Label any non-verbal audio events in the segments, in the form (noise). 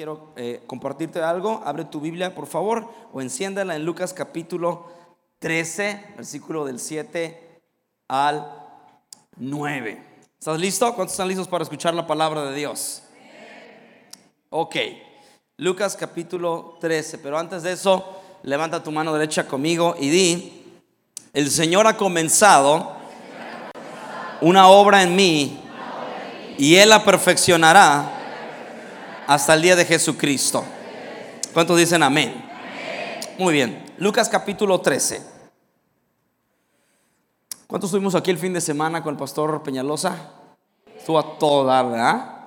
quiero eh, compartirte algo. Abre tu Biblia, por favor, o enciéndala en Lucas capítulo 13, versículo del 7 al 9. ¿Estás listo? ¿Cuántos están listos para escuchar la palabra de Dios? Ok, Lucas capítulo 13, pero antes de eso, levanta tu mano derecha conmigo y di, el Señor ha comenzado una obra en mí y Él la perfeccionará hasta el día de Jesucristo. ¿Cuántos dicen amén? Muy bien, Lucas capítulo 13. ¿Cuántos estuvimos aquí el fin de semana con el pastor Peñalosa? Estuvo a todo ¿verdad?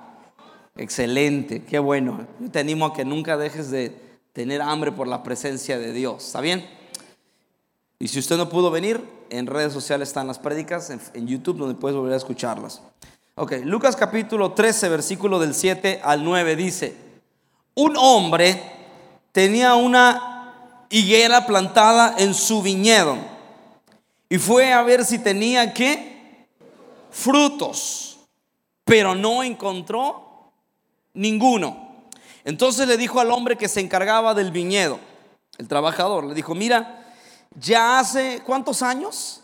Excelente, qué bueno. Yo te animo a que nunca dejes de tener hambre por la presencia de Dios, ¿está bien? Y si usted no pudo venir, en redes sociales están las prédicas, en YouTube, donde puedes volver a escucharlas. Ok, Lucas capítulo 13, versículo del 7 al 9 dice, un hombre tenía una higuera plantada en su viñedo y fue a ver si tenía qué frutos, pero no encontró ninguno. Entonces le dijo al hombre que se encargaba del viñedo, el trabajador, le dijo, mira, ya hace cuántos años?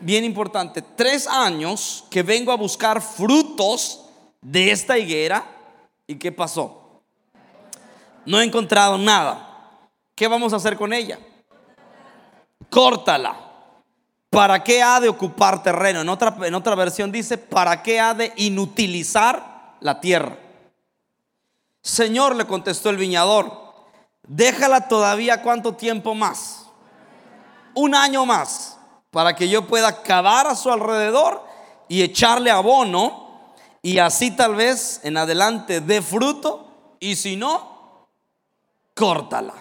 Bien importante, tres años que vengo a buscar frutos de esta higuera. ¿Y qué pasó? No he encontrado nada. ¿Qué vamos a hacer con ella? Córtala. ¿Para qué ha de ocupar terreno? En otra, en otra versión dice, ¿para qué ha de inutilizar la tierra? Señor, le contestó el viñador, déjala todavía cuánto tiempo más. Un año más para que yo pueda cavar a su alrededor y echarle abono y así tal vez en adelante dé fruto y si no, córtala.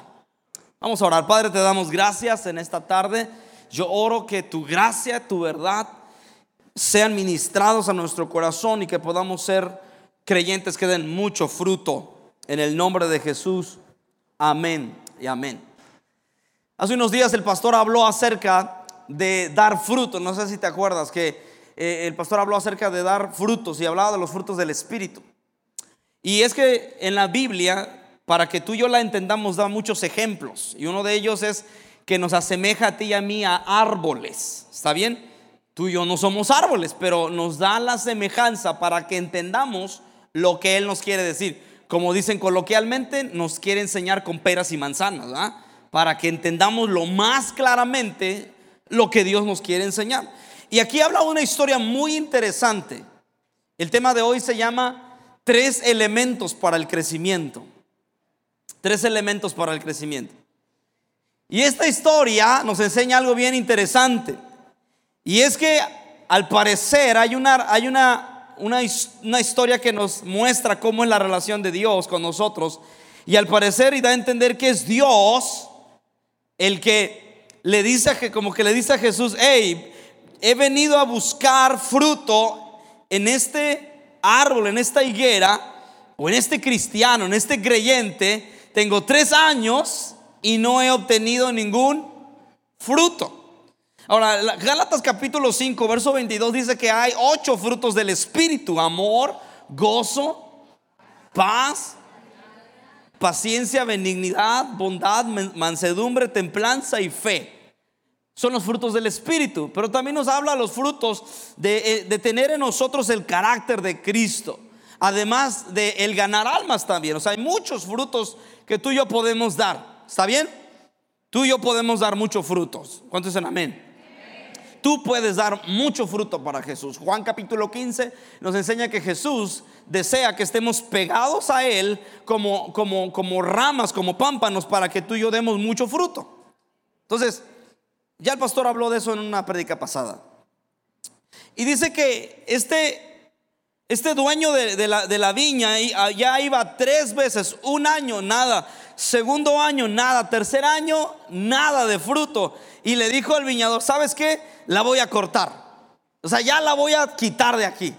Vamos a orar. Padre, te damos gracias en esta tarde. Yo oro que tu gracia, tu verdad sean ministrados a nuestro corazón y que podamos ser creyentes que den mucho fruto. En el nombre de Jesús. Amén y amén. Hace unos días el pastor habló acerca de dar frutos. No sé si te acuerdas que eh, el pastor habló acerca de dar frutos y hablaba de los frutos del Espíritu. Y es que en la Biblia, para que tú y yo la entendamos, da muchos ejemplos. Y uno de ellos es que nos asemeja a ti y a mí a árboles. ¿Está bien? Tú y yo no somos árboles, pero nos da la semejanza para que entendamos lo que Él nos quiere decir. Como dicen coloquialmente, nos quiere enseñar con peras y manzanas, Para que entendamos lo más claramente lo que Dios nos quiere enseñar. Y aquí habla una historia muy interesante. El tema de hoy se llama tres elementos para el crecimiento. Tres elementos para el crecimiento. Y esta historia nos enseña algo bien interesante. Y es que al parecer hay una, hay una, una, historia que nos muestra cómo es la relación de Dios con nosotros. Y al parecer y da a entender que es Dios el que le dice que como que le dice a Jesús, hey, he venido a buscar fruto en este árbol, en esta higuera, o en este cristiano, en este creyente, tengo tres años y no he obtenido ningún fruto. Ahora, Gálatas capítulo 5, verso 22 dice que hay ocho frutos del Espíritu, amor, gozo, paz, paciencia, benignidad, bondad, mansedumbre, templanza y fe son los frutos del Espíritu, pero también nos habla de los frutos eh, de, tener en nosotros el carácter de Cristo, además de el ganar almas también. O sea, hay muchos frutos que tú y yo podemos dar. ¿Está bien? Tú y yo podemos dar muchos frutos. ¿Cuántos dicen amén? Tú puedes dar mucho fruto para Jesús. Juan capítulo 15 nos enseña que Jesús desea que estemos pegados a Él como, como, como ramas, como pámpanos, para que tú y yo demos mucho fruto. Entonces, ya el pastor habló de eso en una prédica pasada. Y dice que este, este dueño de, la, viña ah, ya iba tres veces, un año, nada, segundo año, nada, tercer año, nada de fruto. Y le dijo al viñador, ¿sabes qué? La voy a cortar. O sea, ya la voy a quitar de aquí.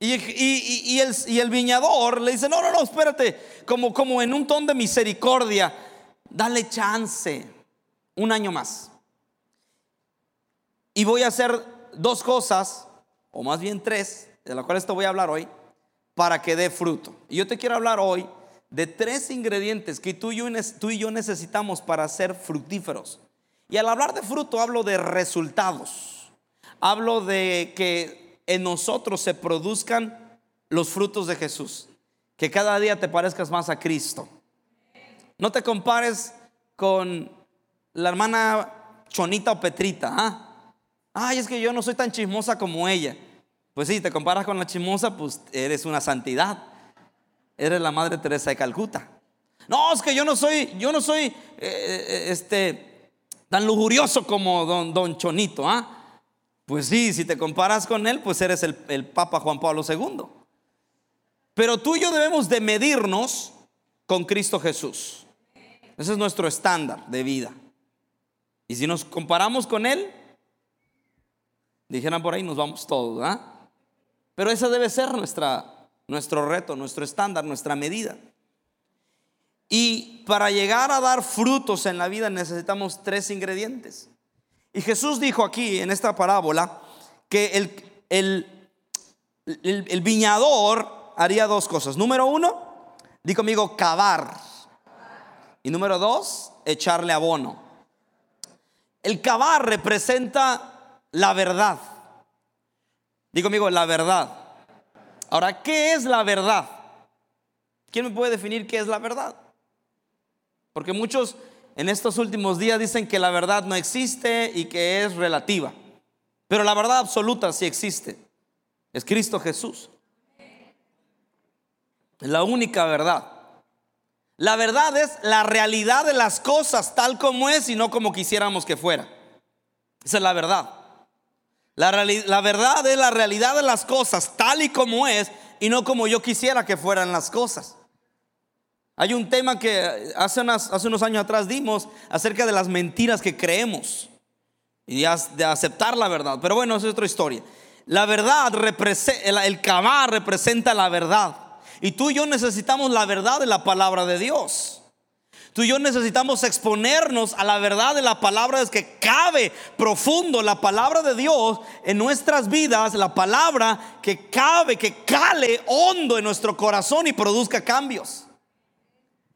Y, el, y, el, viñador le dice, no, no, no, espérate, como, como en un ton de misericordia, dale chance, un año más. Y voy a hacer dos cosas, o más bien tres, de las cuales te voy a hablar hoy, para que dé fruto. Y yo te quiero hablar hoy de tres ingredientes que tú y, yo, tú y yo necesitamos para ser fructíferos. Y al hablar de fruto hablo de resultados. Hablo de que en nosotros se produzcan los frutos de Jesús. Que cada día te parezcas más a Cristo. No te compares con la hermana Chonita o Petrita. ¿ah? Ay, es que yo no soy tan chismosa como ella. Pues sí, te comparas con la chismosa, pues eres una santidad. Eres la Madre Teresa de Calcuta. No, es que yo no soy, yo no soy eh, eh, este, tan lujurioso como don, don Chonito. ¿ah? Pues sí, si te comparas con él, pues eres el, el Papa Juan Pablo II. Pero tú y yo debemos de medirnos con Cristo Jesús. Ese es nuestro estándar de vida. Y si nos comparamos con Él, dijeran por ahí, nos vamos todos. ¿ah? Pero ese debe ser nuestra, nuestro reto, nuestro estándar, nuestra medida. Y para llegar a dar frutos en la vida necesitamos tres ingredientes. Y Jesús dijo aquí en esta parábola que el, el, el, el viñador haría dos cosas. Número uno, di conmigo, cavar. Y número dos, echarle abono. El cavar representa la verdad. Digo conmigo, la verdad. Ahora, ¿qué es la verdad? ¿Quién me puede definir qué es la verdad? Porque muchos en estos últimos días dicen que la verdad no existe y que es relativa. Pero la verdad absoluta sí existe. Es Cristo Jesús. Es la única verdad. La verdad es la realidad de las cosas tal como es y no como quisiéramos que fuera. Esa es la verdad. La, la, verdad es la realidad de las cosas tal y como es y no como yo quisiera que fueran las cosas. Hay un tema que hace, hace unos años atrás dimos acerca de las mentiras que creemos y de aceptar la verdad. Pero bueno, es otra historia. La verdad, el, cavar representa la verdad. Y tú y yo necesitamos la verdad de la palabra de Dios. Tú y yo necesitamos exponernos a la verdad de la palabra, es que cabe profundo la palabra de Dios en nuestras vidas, la palabra que cabe, que cale hondo en nuestro corazón y produzca cambios.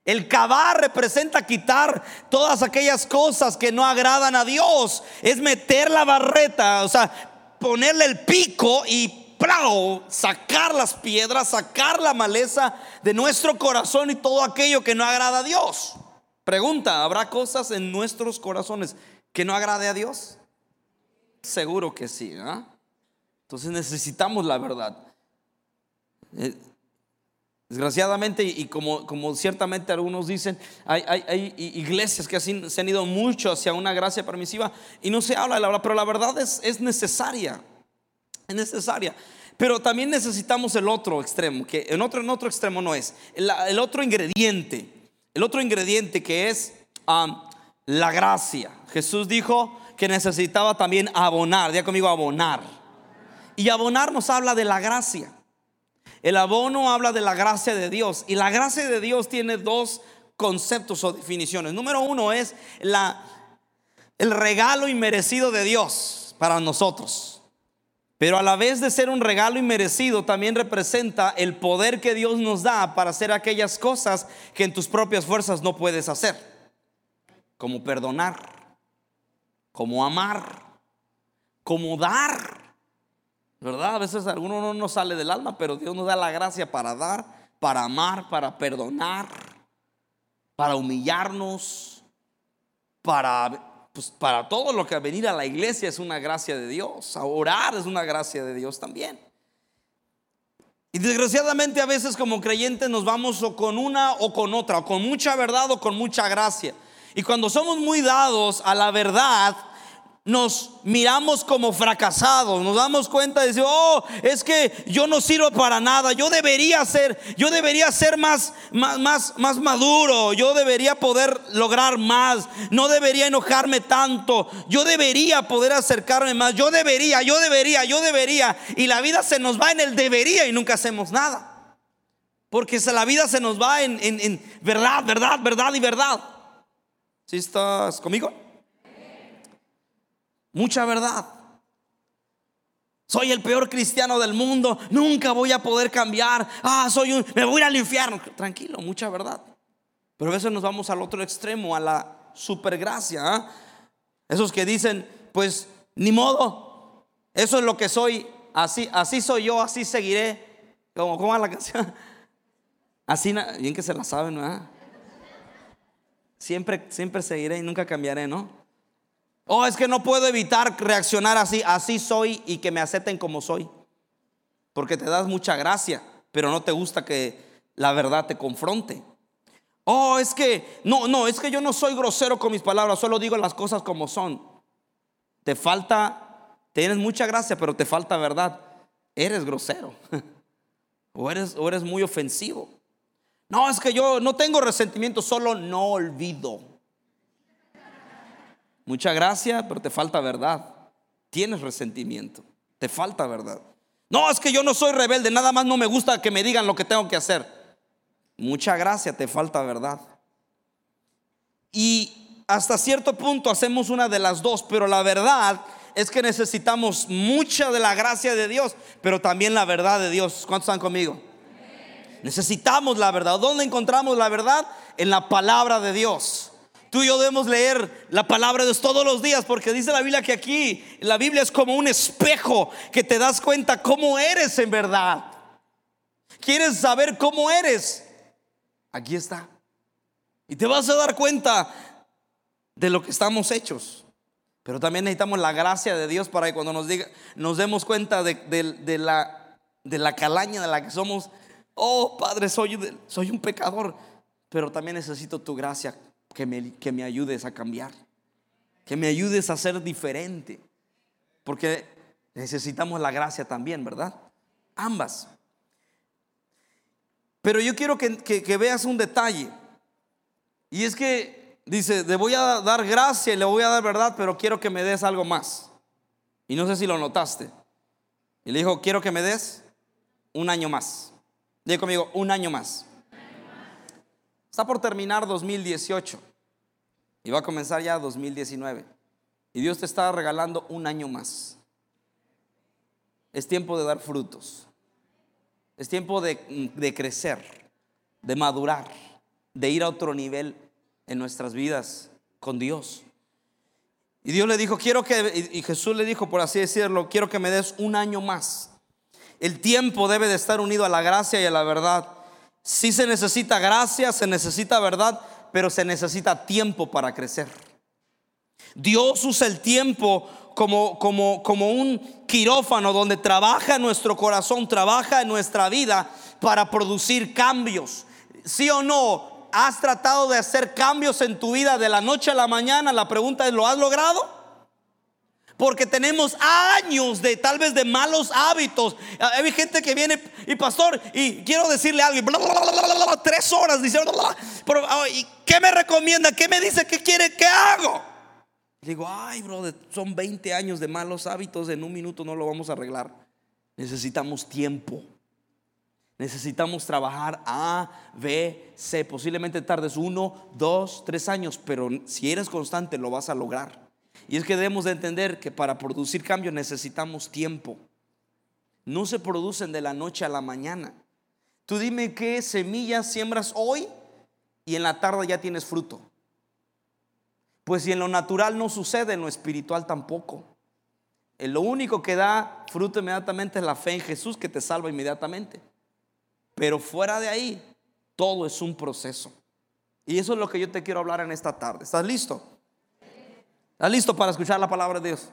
El cavar representa quitar todas aquellas cosas que no agradan a Dios. Es meter la barreta, o sea, ponerle el pico y sacar las piedras, sacar la maleza de nuestro corazón y todo aquello que no agrada a Dios. Pregunta, ¿habrá cosas en nuestros corazones que no agrade a Dios? Seguro que sí. Entonces necesitamos la verdad. Eh, desgraciadamente, y como, ciertamente algunos dicen, hay, iglesias que se han ido mucho hacia una gracia permisiva y no se habla de la verdad, pero la verdad es, es necesaria es necesaria. Pero también necesitamos el otro extremo, que en otro, en otro extremo no es. El, otro ingrediente, el otro ingrediente que es la gracia. Jesús dijo que necesitaba también abonar, ya conmigo abonar. Y abonar nos habla de la gracia. El abono habla de la gracia de Dios. Y la gracia de Dios tiene dos conceptos o definiciones. Número uno es la, el regalo inmerecido de Dios para nosotros. Pero a la vez de ser un regalo inmerecido, también representa el poder que Dios nos da para hacer aquellas cosas que en tus propias fuerzas no puedes hacer. Como perdonar, como amar, como dar. ¿Verdad? A veces alguno no nos sale del alma, pero Dios nos da la gracia para dar, para amar, para perdonar, para humillarnos, para pues para todo lo que venir a la iglesia es una gracia de Dios. A orar es una gracia de Dios también. Y desgraciadamente a veces como creyentes nos vamos o con una o con otra, o con mucha verdad o con mucha gracia. Y cuando somos muy dados a la verdad, nos miramos como fracasados, nos damos cuenta de decir, oh, es que yo no sirvo para nada, yo debería ser, yo debería ser más, más, más, más maduro, yo debería poder lograr más, no debería enojarme tanto, yo debería poder acercarme más, yo debería, yo debería, yo debería, y la vida se nos va en el debería y nunca hacemos nada. Porque la vida se nos va en, en verdad, verdad, verdad y verdad. ¿Sí estás conmigo? Mucha verdad. Soy el peor cristiano del mundo, nunca voy a poder cambiar. Ah, soy un me voy al infierno. Tranquilo, mucha verdad. Pero a veces nos vamos al otro extremo, a la supergracia. ¿ah? Esos que dicen, pues ni modo, eso es lo que soy, así, así soy yo, así seguiré. Como, ¿Cómo la canción? (laughs) Así, bien que se la saben, ¿verdad? Siempre, siempre seguiré y nunca cambiaré, ¿no? Oh, es que no puedo evitar reaccionar así, así soy y que me acepten como soy. Porque te das mucha gracia, pero no te gusta que la verdad te confronte. Oh, es que, no, no, es que yo no soy grosero con mis palabras, solo digo las cosas como son. Te falta, tienes mucha gracia, pero te falta verdad. Eres grosero. (laughs) O eres, o eres muy ofensivo. No, es que yo no tengo resentimiento, solo no olvido. Mucha gracia, pero te falta verdad. Tienes resentimiento, te falta verdad. No, es que yo no soy rebelde, nada más no me gusta que me digan lo que tengo que hacer. Mucha gracia, te falta verdad. Y hasta cierto punto hacemos una de las dos, pero la verdad es que necesitamos mucha de la gracia de Dios, pero también la verdad de Dios. ¿Cuántos están conmigo? Necesitamos la verdad. ¿Dónde encontramos la verdad? En la palabra de Dios. Tú y yo debemos leer la palabra de Dios todos los días porque dice la Biblia que aquí la Biblia es como un espejo que te das cuenta cómo eres en verdad. ¿Quieres saber cómo eres? Aquí está. Y te vas a dar cuenta de lo que estamos hechos. Pero también necesitamos la gracia de Dios para que cuando nos diga, nos demos cuenta de, la, de la calaña de la que somos, oh Padre, soy, soy un pecador, pero también necesito tu gracia que me, que me ayudes a cambiar, que me ayudes a ser diferente, porque necesitamos la gracia también, ¿verdad? Ambas. Pero yo quiero que, que, veas un detalle, y es que dice, le voy a dar gracia y le voy a dar verdad, pero quiero que me des algo más. Y no sé si lo notaste. Y le dijo, quiero que me des un año más. Diga conmigo, un año más. Está por terminar 2018 y va a comenzar ya 2019. Y Dios te está regalando un año más. Es tiempo de dar frutos. Es tiempo de, de crecer, de madurar, de ir a otro nivel en nuestras vidas con Dios. Y Dios le dijo, quiero que, y Jesús le dijo, por así decirlo, quiero que me des un año más. El tiempo debe de estar unido a la gracia y a la verdad. Si se necesita gracia, se necesita verdad, pero se necesita tiempo para crecer. Dios usa el tiempo como, como, como un quirófano donde trabaja nuestro corazón, trabaja en nuestra vida para producir cambios. ¿Sí o no? ¿Has tratado de hacer cambios en tu vida de la noche a la mañana? La pregunta es, ¿lo has logrado? Porque tenemos años de tal vez de malos hábitos. Hay gente que viene y pastor, y quiero decirle algo, tres horas diciendo, pero, ¿y qué me recomienda? ¿Qué me dice? ¿Qué quiere que hago? digo, ay, brother, son 20 años de malos hábitos, en un minuto no lo vamos a arreglar. Necesitamos tiempo. Necesitamos trabajar A, B, C. Posiblemente tardes uno, dos, tres años, pero si eres constante lo vas a lograr. Y es que debemos de entender que para producir cambio necesitamos tiempo. No se producen de la noche a la mañana. Tú dime qué semillas siembras hoy y en la tarde ya tienes fruto. Pues si en lo natural no sucede, en lo espiritual tampoco. En lo único que da fruto inmediatamente es la fe en Jesús que te salva inmediatamente. Pero fuera de ahí, todo es un proceso. Y eso es lo que yo te quiero hablar en esta tarde. ¿Estás listo? ¿Estás listo para escuchar la palabra de Dios?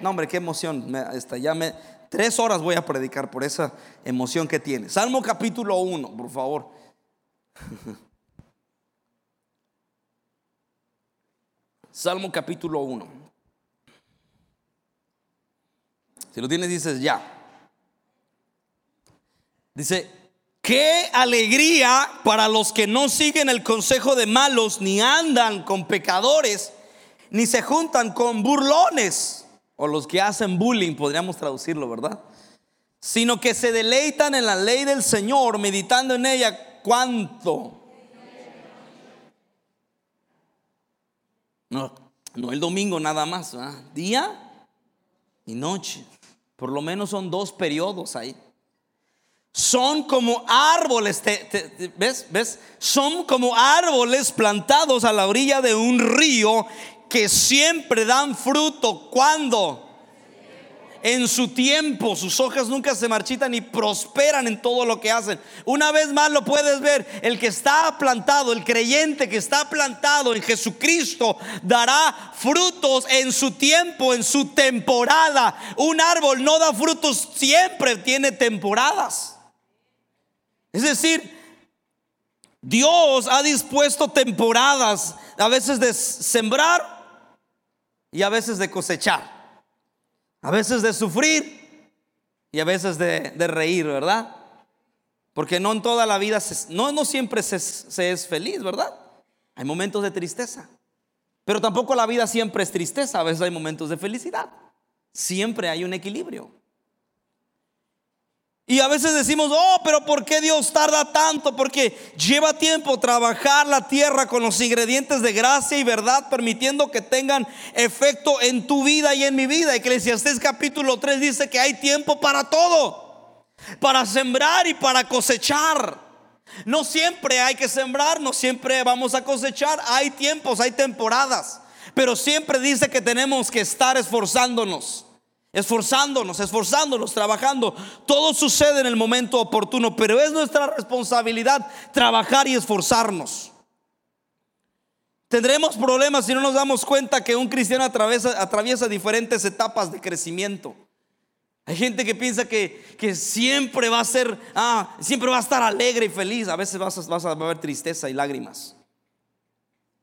No, hombre, qué emoción. Me, ya me, tres horas voy a predicar por esa emoción que tiene. Salmo capítulo 1, por favor. (laughs) Salmo capítulo 1. Si lo tienes, dices ya. Dice, qué alegría para los que no siguen el consejo de malos ni andan con pecadores ni se juntan con burlones o los que hacen bullying, podríamos traducirlo, ¿verdad? Sino que se deleitan en la ley del Señor, meditando en ella cuánto. No, no el domingo nada más, día y noche. Por lo menos son dos periodos ahí. Son como árboles, ¿ves? ¿ves? Son como árboles plantados a la orilla de un río que siempre dan fruto. ¿Cuándo? en su tiempo. Sus hojas nunca se marchitan y prosperan en todo lo que hacen. Una vez más lo puedes ver. El que está plantado, el creyente que está plantado en Jesucristo, dará frutos en su tiempo, en su temporada. Un árbol no da frutos siempre, tiene temporadas. Es decir, Dios ha dispuesto temporadas, a veces de sembrar y a veces de cosechar. A veces de sufrir y a veces de, reír, ¿verdad? Porque no en toda la vida, no, no siempre se, se es feliz, ¿verdad? Hay momentos de tristeza. Pero tampoco la vida siempre es tristeza, a veces hay momentos de felicidad. Siempre hay un equilibrio. Y a veces decimos, oh, pero ¿por qué Dios tarda tanto? Porque lleva tiempo trabajar la tierra con los ingredientes de gracia y verdad, permitiendo que tengan efecto en tu vida y en mi vida. Eclesiastés capítulo 3 dice que hay tiempo para todo, para sembrar y para cosechar. No siempre hay que sembrar, no siempre vamos a cosechar, hay tiempos, hay temporadas, pero siempre dice que tenemos que estar esforzándonos esforzándonos, esforzándonos, trabajando. Todo sucede en el momento oportuno, pero es nuestra responsabilidad trabajar y esforzarnos. Tendremos problemas si no nos damos cuenta que un cristiano atraviesa, diferentes etapas de crecimiento. Hay gente que piensa que, que siempre va a ser, ah, siempre va a estar alegre y feliz. A veces vas, vas a ver tristeza y lágrimas.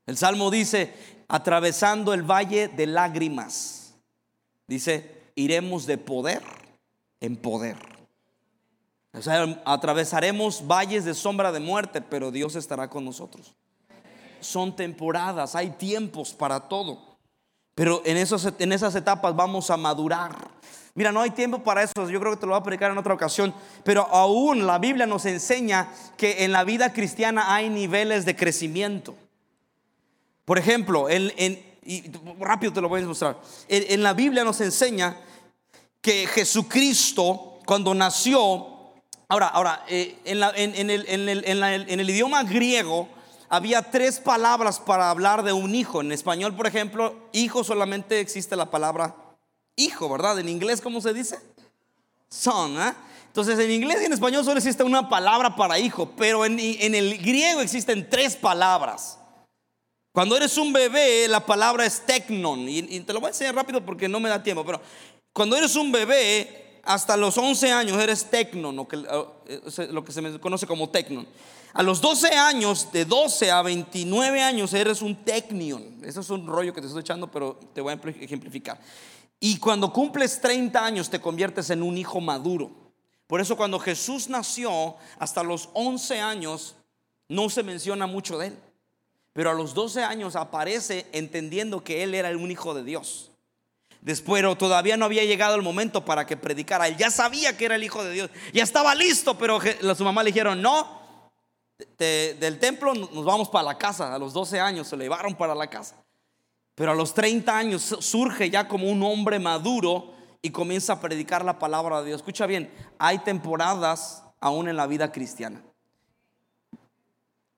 El Salmo dice, atravesando el valle de lágrimas. Dice, iremos de poder en poder. O sea, atravesaremos valles de sombra de muerte, pero Dios estará con nosotros. Son temporadas, hay tiempos para todo. Pero en, esos, en esas etapas vamos a madurar. Mira, no hay tiempo para eso, yo creo que te lo voy a predicar en otra ocasión, pero aún la Biblia nos enseña que en la vida cristiana hay niveles de crecimiento. Por ejemplo, en, y rápido te lo voy a mostrar, en la Biblia nos enseña que Jesucristo cuando nació, ahora, ahora eh, en, el, idioma griego había tres palabras para hablar de un hijo. En español, por ejemplo, hijo solamente existe la palabra hijo, ¿verdad? En inglés, ¿cómo se dice? Son. ¿eh? Entonces, en inglés y en español solo existe una palabra para hijo, pero en, el griego existen tres palabras. Cuando eres un bebé, la palabra es tecnon. Y, te lo voy a enseñar rápido porque no me da tiempo. Pero cuando eres un bebé, hasta los 11 años eres tecnon, eh, lo que, se me conoce como tecnon. A los 12 años, de 12 a 29 años, eres un tecnion. Eso es un rollo que te estoy echando, pero te voy a ejemplificar. Y cuando cumples 30 años, te conviertes en un hijo maduro. Por eso cuando Jesús nació, hasta los 11 años, no se menciona mucho de él. Pero a los 12 años aparece entendiendo que él era un hijo de Dios. Después todavía no había llegado el momento para que predicara. Él ya sabía que era el Hijo de Dios. Ya estaba listo, pero su mamá le dijeron, no, del templo nos vamos para la casa. A los 12 años se le llevaron para la casa. Pero a los 30 años surge ya como un hombre maduro y comienza a predicar la palabra de Dios. Escucha bien, hay temporadas aún en la vida cristiana.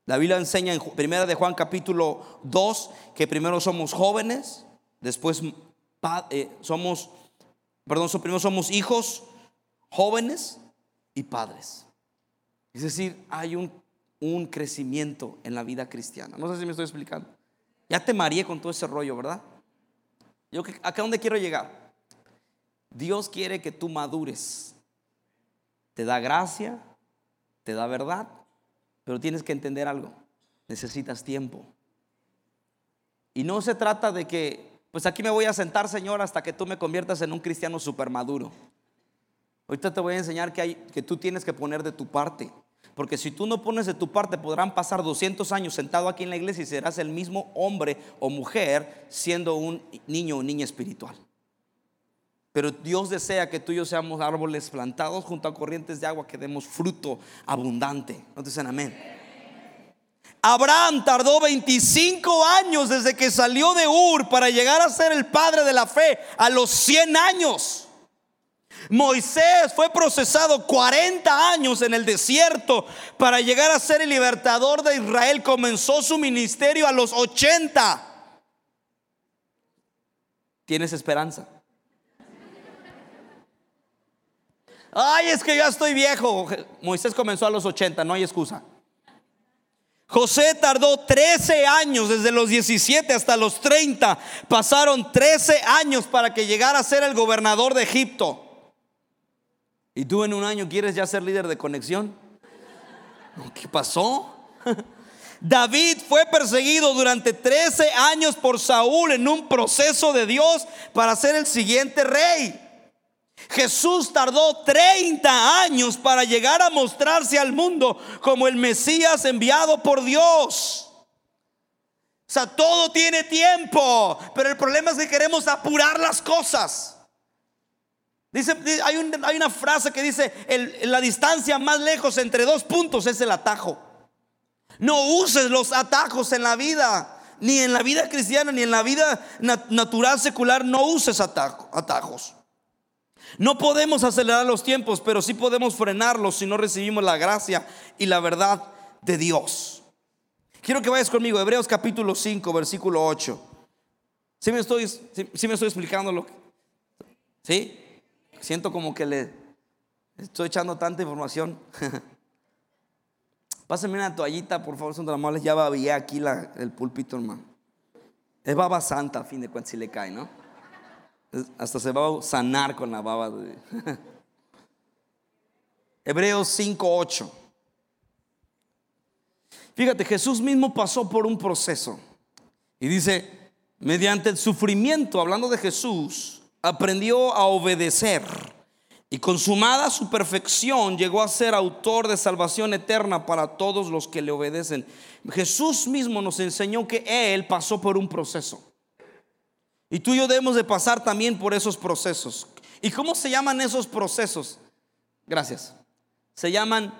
La Biblia enseña en primera de Juan capítulo 2 que primero somos jóvenes, después eh, somos, perdón, primero somos hijos, jóvenes y padres. Es decir, hay un, un crecimiento en la vida cristiana. No sé si me estoy explicando. Ya te mareé con todo ese rollo, ¿verdad? Yo acá donde quiero llegar. Dios quiere que tú madures. Te da gracia, te da verdad, pero tienes que entender algo. Necesitas tiempo. Y no se trata de que pues aquí me voy a sentar, Señor, hasta que tú me conviertas en un cristiano super maduro. Ahorita te voy a enseñar que, hay, que tú tienes que poner de tu parte. Porque si tú no pones de tu parte, podrán pasar 200 años sentado aquí en la iglesia y serás el mismo hombre o mujer siendo un niño o niña espiritual. Pero Dios desea que tú y yo seamos árboles plantados junto a corrientes de agua que demos fruto abundante. ¿No dicen amén? Abraham tardó 25 años desde que salió de Ur para llegar a ser el padre de la fe a los 100 años. Moisés fue procesado 40 años en el desierto para llegar a ser el libertador de Israel. Comenzó su ministerio a los 80. ¿Tienes esperanza? Ay, es que ya estoy viejo. Moisés comenzó a los 80, no hay excusa. José tardó 13 años, desde los 17 hasta los 30. Pasaron 13 años para que llegara a ser el gobernador de Egipto. ¿Y tú en un año quieres ya ser líder de conexión? ¿Qué pasó? (laughs) David fue perseguido durante 13 años por Saúl en un proceso de Dios para ser el siguiente rey. Jesús tardó 30 años para llegar a mostrarse al mundo como el Mesías enviado por Dios. O sea, todo tiene tiempo, pero el problema es que queremos apurar las cosas. Dice, hay, una frase que dice, la distancia más lejos entre dos puntos es el atajo. No uses los atajos en la vida, ni en la vida cristiana, ni en la vida natural secular, no uses atajos. No podemos acelerar los tiempos, pero sí podemos frenarlos si no recibimos la gracia y la verdad de Dios. Quiero que vayas conmigo, Hebreos capítulo 5, versículo 8. Si me estoy, si, me estoy explicando lo que... ¿Sí? Siento como que le estoy echando tanta información. (laughs) Pásenme una toallita, por favor, son tan. Ya babé aquí el púlpito, hermano. Es baba santa, a fin de cuentas, si le cae, ¿no? Hasta se va a sanar con la baba de... (laughs) Hebreos 5:8. Fíjate, Jesús mismo pasó por un proceso. Y dice, mediante el sufrimiento, hablando de Jesús, aprendió a obedecer. Y consumada su perfección, llegó a ser autor de salvación eterna para todos los que le obedecen. Jesús mismo nos enseñó que Él pasó por un proceso. Y tú y yo debemos de pasar también por esos procesos. ¿Y cómo se llaman esos procesos? Gracias. Se llaman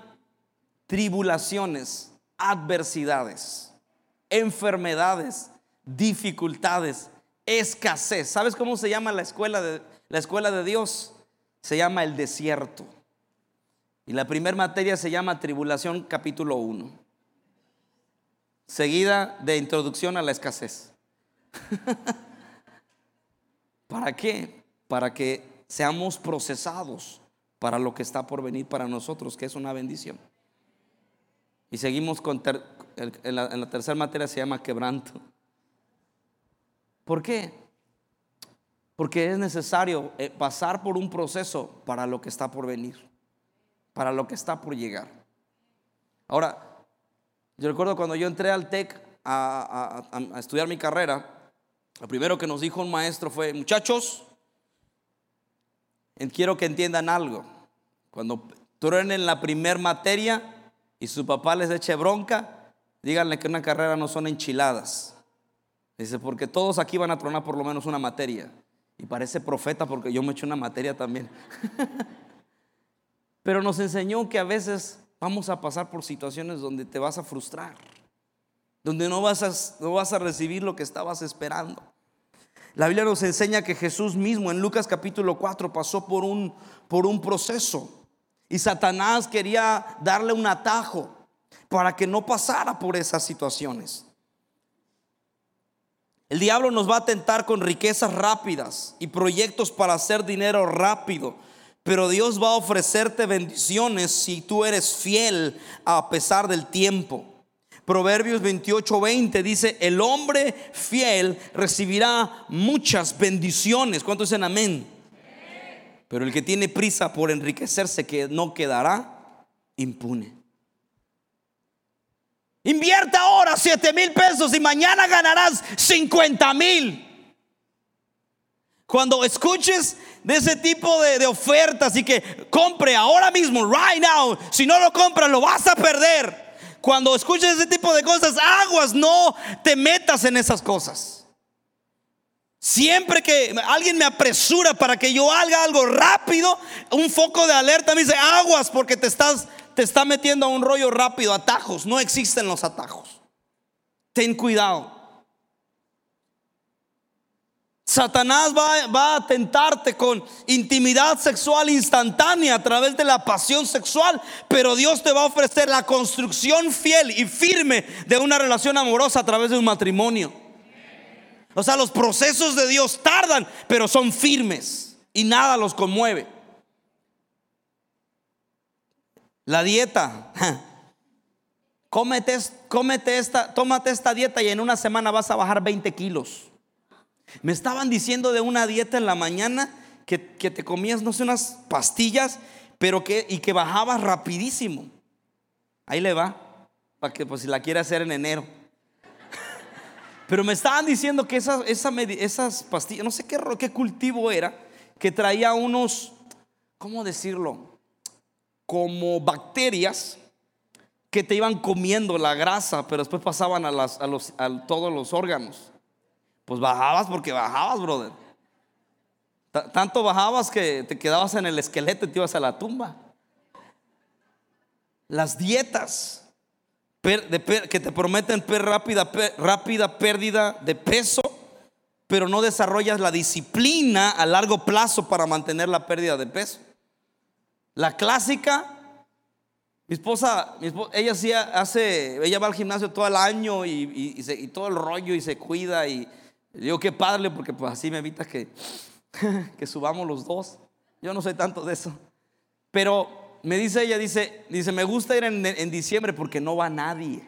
tribulaciones, adversidades, enfermedades, dificultades, escasez. ¿Sabes cómo se llama la escuela de, la escuela de Dios? Se llama el desierto. Y la primera materia se llama tribulación capítulo 1. Seguida de introducción a la escasez. (laughs) ¿Para qué? Para que seamos procesados para lo que está por venir para nosotros, que es una bendición. Y seguimos con en, la, tercera materia se llama quebranto. ¿Por qué? Porque es necesario eh, pasar por un proceso para lo que está por venir, para lo que está por llegar. Ahora, yo recuerdo cuando yo entré al TEC a estudiar mi carrera, lo primero que nos dijo un maestro fue, muchachos, quiero que entiendan algo. Cuando truenen la primer materia y su papá les eche bronca, díganle que una carrera no son enchiladas. Dice, porque todos aquí van a tronar por lo menos una materia. Y parece profeta porque yo me eché una materia también. (laughs) Pero nos enseñó que a veces vamos a pasar por situaciones donde te vas a frustrar donde no vas, a, no vas a recibir lo que estabas esperando. La Biblia nos enseña que Jesús mismo en Lucas capítulo 4 pasó por un, por un proceso y Satanás quería darle un atajo para que no pasara por esas situaciones. El diablo nos va a tentar con riquezas rápidas y proyectos para hacer dinero rápido, pero Dios va a ofrecerte bendiciones si tú eres fiel a pesar del tiempo. Proverbios 28, 20 dice, el hombre fiel recibirá muchas bendiciones. ¿Cuántos dicen amén? Pero el que tiene prisa por enriquecerse que no quedará impune. Invierta ahora 7 mil pesos y mañana ganarás 50 mil. Cuando escuches de ese tipo de, de, ofertas y que compre ahora mismo, right now, si no lo compras lo vas a perder. Cuando escuches ese tipo de cosas, aguas, no te metas en esas cosas. Siempre que alguien me apresura para que yo haga algo rápido, un foco de alerta me dice aguas porque te estás te está metiendo a un rollo rápido, atajos. No existen los atajos. Ten cuidado. Satanás va, va, a tentarte con intimidad sexual instantánea a través de la pasión sexual, pero Dios te va a ofrecer la construcción fiel y firme de una relación amorosa a través de un matrimonio. O sea, los procesos de Dios tardan, pero son firmes y nada los conmueve. La dieta. (laughs) Cómete, cómete esta, tómate esta dieta y en una semana vas a bajar 20 kilos. Me estaban diciendo de una dieta en la mañana que, te comías, no sé, unas pastillas, pero que, y que bajabas rapidísimo. Ahí le va, para que pues si la quiere hacer en enero. (laughs) Pero me estaban diciendo que esas, esas pastillas, no sé qué, qué cultivo era, que traía unos, ¿cómo decirlo? Como bacterias que te iban comiendo la grasa, pero después pasaban a, las, a, los, a todos los órganos. Pues bajabas porque bajabas, brother. tanto bajabas que te quedabas en el esqueleto y te ibas a la tumba. Las dietas que te prometen rápida, pérdida de peso, pero no desarrollas la disciplina a largo plazo para mantener la pérdida de peso. La clásica, mi esposa, ella hace, ella va al gimnasio todo el año y, y todo el rollo y se cuida y Digo que padre porque pues así me evita que, (laughs) que subamos los dos. Yo no soy tanto de eso. Pero me dice ella, dice, dice, me gusta ir en, diciembre porque no va nadie.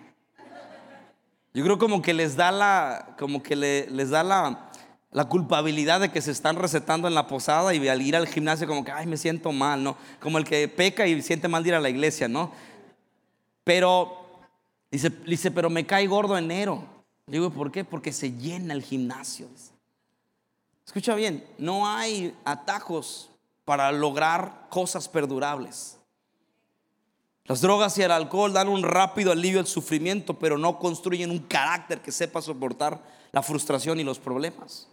Yo creo como que les da la, como que les da la, la culpabilidad de que se están recetando en la posada y al ir al gimnasio como que, ay, me siento mal, ¿no? Como el que peca y siente mal de ir a la iglesia, ¿no? Pero, dice, dice, pero me cae gordo enero. Digo, ¿por qué? Porque se llena el gimnasio. Escucha bien, no hay atajos para lograr cosas perdurables. Las drogas y el alcohol dan un rápido alivio al sufrimiento, pero no construyen un carácter que sepa soportar la frustración y los problemas.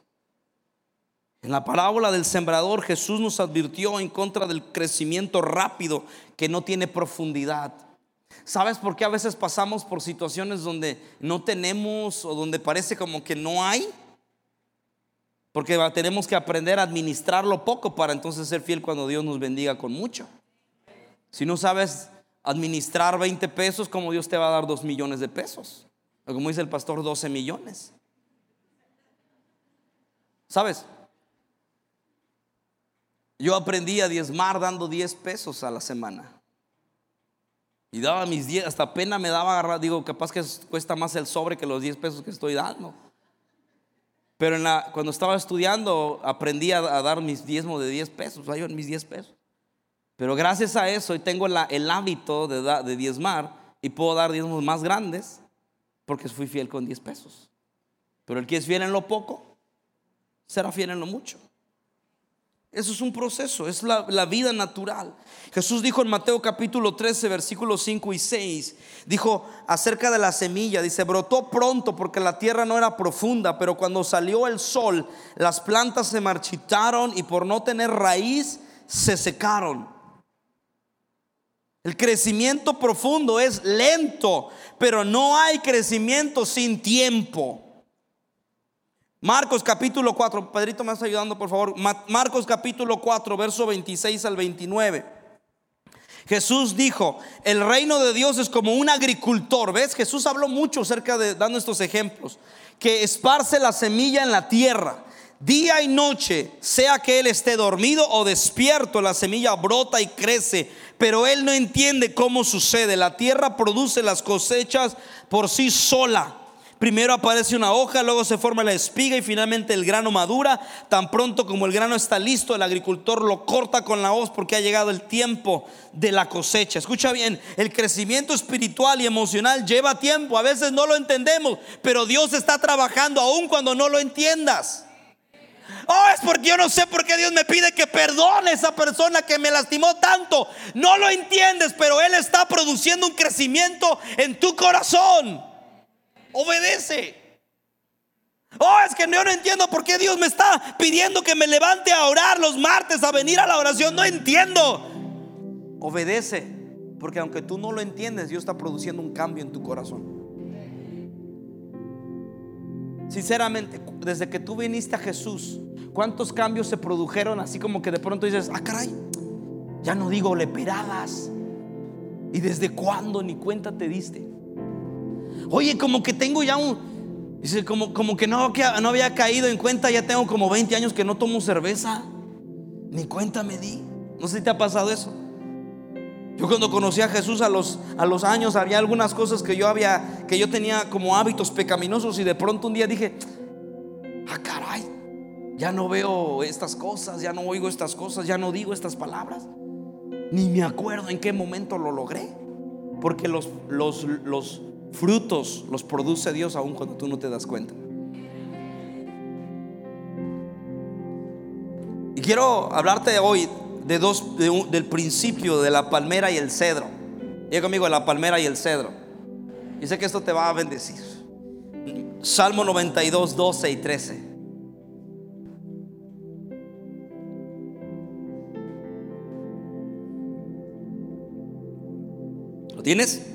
En la parábola del sembrador Jesús nos advirtió en contra del crecimiento rápido que no tiene profundidad. ¿Sabes por qué a veces pasamos por situaciones donde no tenemos o donde parece como que no hay? Porque tenemos que aprender a administrarlo poco para entonces ser fiel cuando Dios nos bendiga con mucho. Si no sabes administrar 20 pesos, como Dios te va a dar 2 millones de pesos? O como dice el pastor, 12 millones. ¿Sabes? Yo aprendí a diezmar dando 10 pesos a la semana. Y daba mis 10, hasta pena me daba agarrar, digo, capaz que cuesta más el sobre que los 10 pesos que estoy dando. Pero cuando estaba estudiando aprendí a, dar mis diezmos de 10 pesos, ahí en mis 10 pesos. Pero gracias a eso hoy tengo el hábito de, de diezmar y puedo dar diezmos más grandes porque fui fiel con 10 pesos. Pero el que es fiel en lo poco, será fiel en lo mucho. Eso es un proceso, es la, vida natural. Jesús dijo en Mateo capítulo 13, versículos 5 y 6, dijo acerca de la semilla, dice, brotó pronto porque la tierra no era profunda, pero cuando salió el sol, las plantas se marchitaron y por no tener raíz, se secaron. El crecimiento profundo es lento, pero no hay crecimiento sin tiempo. Marcos capítulo 4, Pedrito me está ayudando por favor. Marcos capítulo 4, verso 26 al 29. Jesús dijo, el reino de Dios es como un agricultor, ¿ves? Jesús habló mucho acerca de, dando estos ejemplos, que esparce la semilla en la tierra. Día y noche, sea que él esté dormido o despierto, la semilla brota y crece, pero él no entiende cómo sucede. La tierra produce las cosechas por sí sola. Primero aparece una hoja, luego se forma la espiga y finalmente el grano madura. Tan pronto como el grano está listo, el agricultor lo corta con la hoz porque ha llegado el tiempo de la cosecha. Escucha bien, el crecimiento espiritual y emocional lleva tiempo. A veces no lo entendemos, pero Dios está trabajando aún cuando no lo entiendas. Oh, es porque yo no sé por qué Dios me pide que perdone a esa persona que me lastimó tanto. No lo entiendes, pero Él está produciendo un crecimiento en tu corazón. Obedece. Oh, es que yo no entiendo por qué Dios me está pidiendo que me levante a orar los martes, a venir a la oración. No entiendo. Obedece. Porque aunque tú no lo entiendes, Dios está produciendo un cambio en tu corazón. sinceramente, desde que tú viniste a Jesús, ¿cuántos cambios se produjeron? Así como que de pronto dices, ah, caray, ya no digo leperadas. ¿Y desde cuándo ni cuenta te diste? Oye, como que tengo ya un... Dice, como, como que no, no había caído en cuenta, ya tengo como 20 años que no tomo cerveza. Ni cuenta me di. No sé si te ha pasado eso. Yo cuando conocí a Jesús a los, a los años había algunas cosas que yo había, que yo tenía como hábitos pecaminosos y de pronto un día dije, ah caray, ya no veo estas cosas, ya no oigo estas cosas, ya no digo estas palabras. Ni me acuerdo en qué momento lo logré. Porque los, los, los frutos los produce Dios aun cuando tú no te das cuenta. Y quiero hablarte hoy de dos, del principio de la palmera y el cedro. Llega conmigo la palmera y el cedro. Y sé que esto te va a bendecir. Salmo 92, 12 y 13. ¿Lo tienes?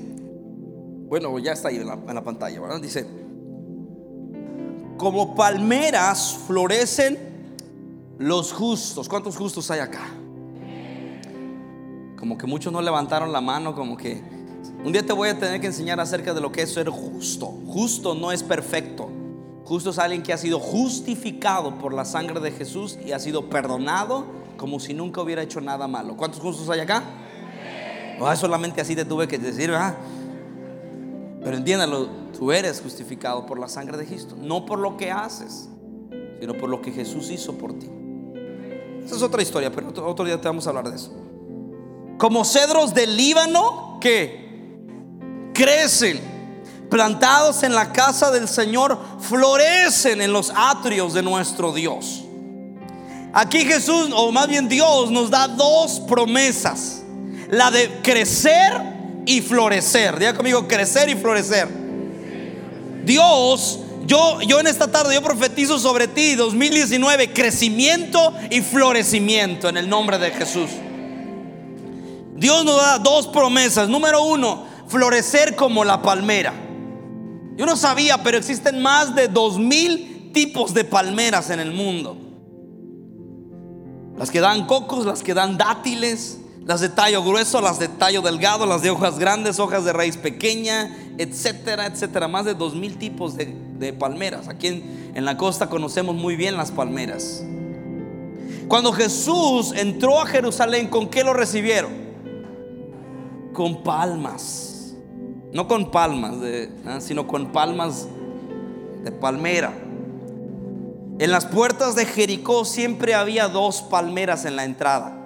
Bueno, ya está ahí en la, pantalla, ¿verdad? Dice, como palmeras florecen los justos. ¿Cuántos justos hay acá? Como que muchos no levantaron la mano, como que un día te voy a tener que enseñar acerca de lo que es ser justo. Justo no es perfecto. Justo es alguien que ha sido justificado por la sangre de Jesús y ha sido perdonado como si nunca hubiera hecho nada malo. ¿Cuántos justos hay acá? No, solamente así te tuve que decir, ¿verdad? Pero entiéndalo, tú eres justificado por la sangre de Cristo, no por lo que haces, sino por lo que Jesús hizo por ti. Esa es otra historia, pero otro día te vamos a hablar de eso como cedros del Líbano que crecen, plantados en la casa del Señor, florecen en los atrios de nuestro Dios. Aquí Jesús, o más bien Dios, nos da dos promesas. La de crecer y florecer. Diga conmigo, crecer y florecer. Dios, yo, yo en esta tarde, yo profetizo sobre ti 2019, crecimiento y florecimiento en el nombre de Jesús. Dios nos da dos promesas. Número uno, florecer como la palmera. Yo no sabía, pero existen más de dos mil tipos de palmeras en el mundo. Las que dan cocos, las que dan dátiles, las de tallo grueso, las de tallo delgado, las de hojas grandes, hojas de raíz pequeña, etcétera, etcétera. Más de dos mil tipos de, palmeras. Aquí en, en la costa conocemos muy bien las palmeras. Cuando Jesús entró a Jerusalén, ¿con qué lo recibieron? con palmas. No con palmas, ¿ah? sino con palmas de palmera. En las puertas de Jericó siempre había dos palmeras en la entrada.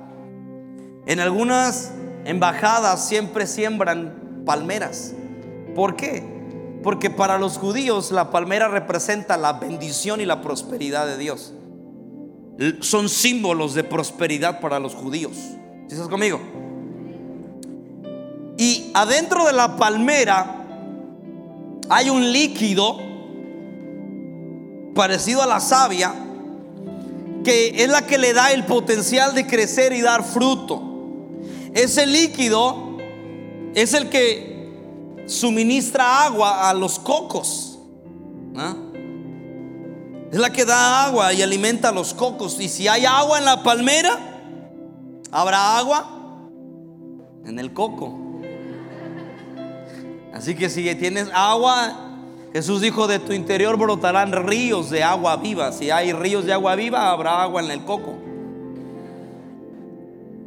En algunas embajadas siempre siembran palmeras. ¿Por qué? Porque para los judíos la palmera representa la bendición y la prosperidad de Dios. Son símbolos de prosperidad para los judíos. ¿Estás conmigo? Y adentro de la palmera hay un líquido parecido a la savia que es la que le da el potencial de crecer y dar fruto. Ese líquido es el que suministra agua a los cocos. Es la que da agua y alimenta a los cocos. Y si hay agua en la palmera, habrá agua en el coco. Así que si tienes agua, Jesús dijo, de tu interior brotarán ríos de agua viva. Si hay ríos de agua viva, habrá agua en el coco.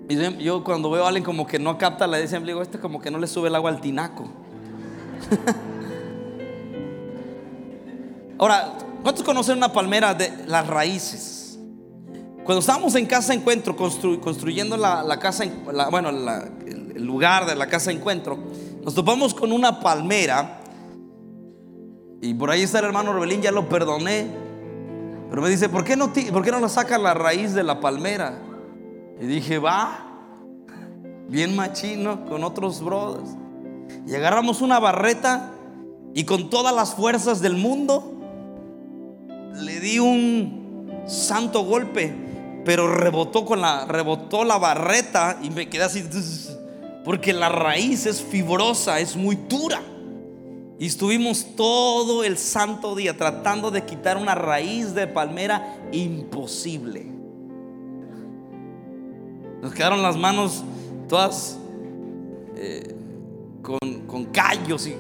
Yo cuando veo a alguien como que no capta la decisión, digo, este como que no le sube el agua al tinaco. (laughs) Ahora, ¿cuántos conocen una palmera de las raíces? Cuando estábamos en casa encuentro, construyendo la, casa, bueno, el lugar de la casa encuentro, nos topamos con una palmera. Y por ahí está el hermano Rebelín, ya lo perdoné. Pero me dice, ¿por qué no, por qué no la saca la raíz de la palmera? Y dije, va, bien machino, con otros brothers. Y agarramos una barreta y con todas las fuerzas del mundo le di un santo golpe, pero rebotó con la rebotó la barreta y me quedé así porque la raíz es fibrosa, es muy dura. Y estuvimos todo el santo día tratando de quitar una raíz de palmera imposible. Nos quedaron las manos todas eh, con, callos y,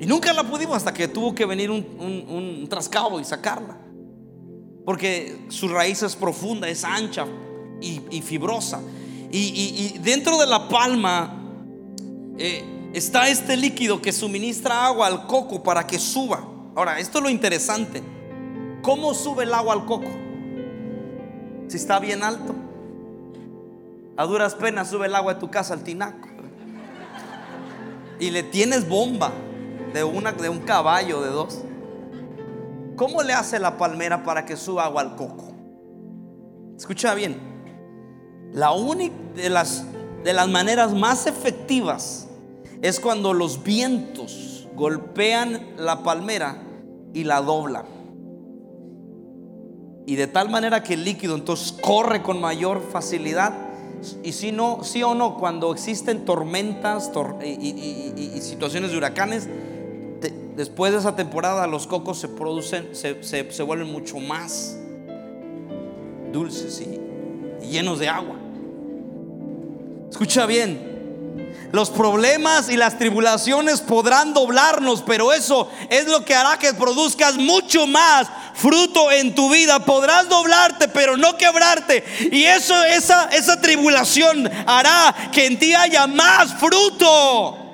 y, nunca la pudimos hasta que tuvo que venir un, un, trascabo y sacarla. Porque su raíz es profunda, es ancha y, fibrosa. Y, dentro de la palma... Eh, está este líquido que suministra agua al coco para que suba. Ahora, esto es lo interesante. ¿Cómo sube el agua al coco? Si está bien alto. A duras penas sube el agua de tu casa al tinaco. Y le tienes bomba de, una, de un caballo, de dos. ¿Cómo le hace la palmera para que suba agua al coco? Escucha bien. La única de las, de las maneras más efectivas es cuando los vientos golpean la palmera y la doblan. Y de tal manera que el líquido entonces corre con mayor facilidad. Y si no, sí o no, cuando existen tormentas y, situaciones de huracanes, después de esa temporada los cocos se producen, se vuelven mucho más dulces y llenos de agua. Escucha bien, los problemas y las tribulaciones podrán doblarnos, pero eso es lo que hará que produzcas mucho más fruto en tu vida. Podrás doblarte, pero no quebrarte. Y eso, esa, esa tribulación hará que en ti haya más fruto.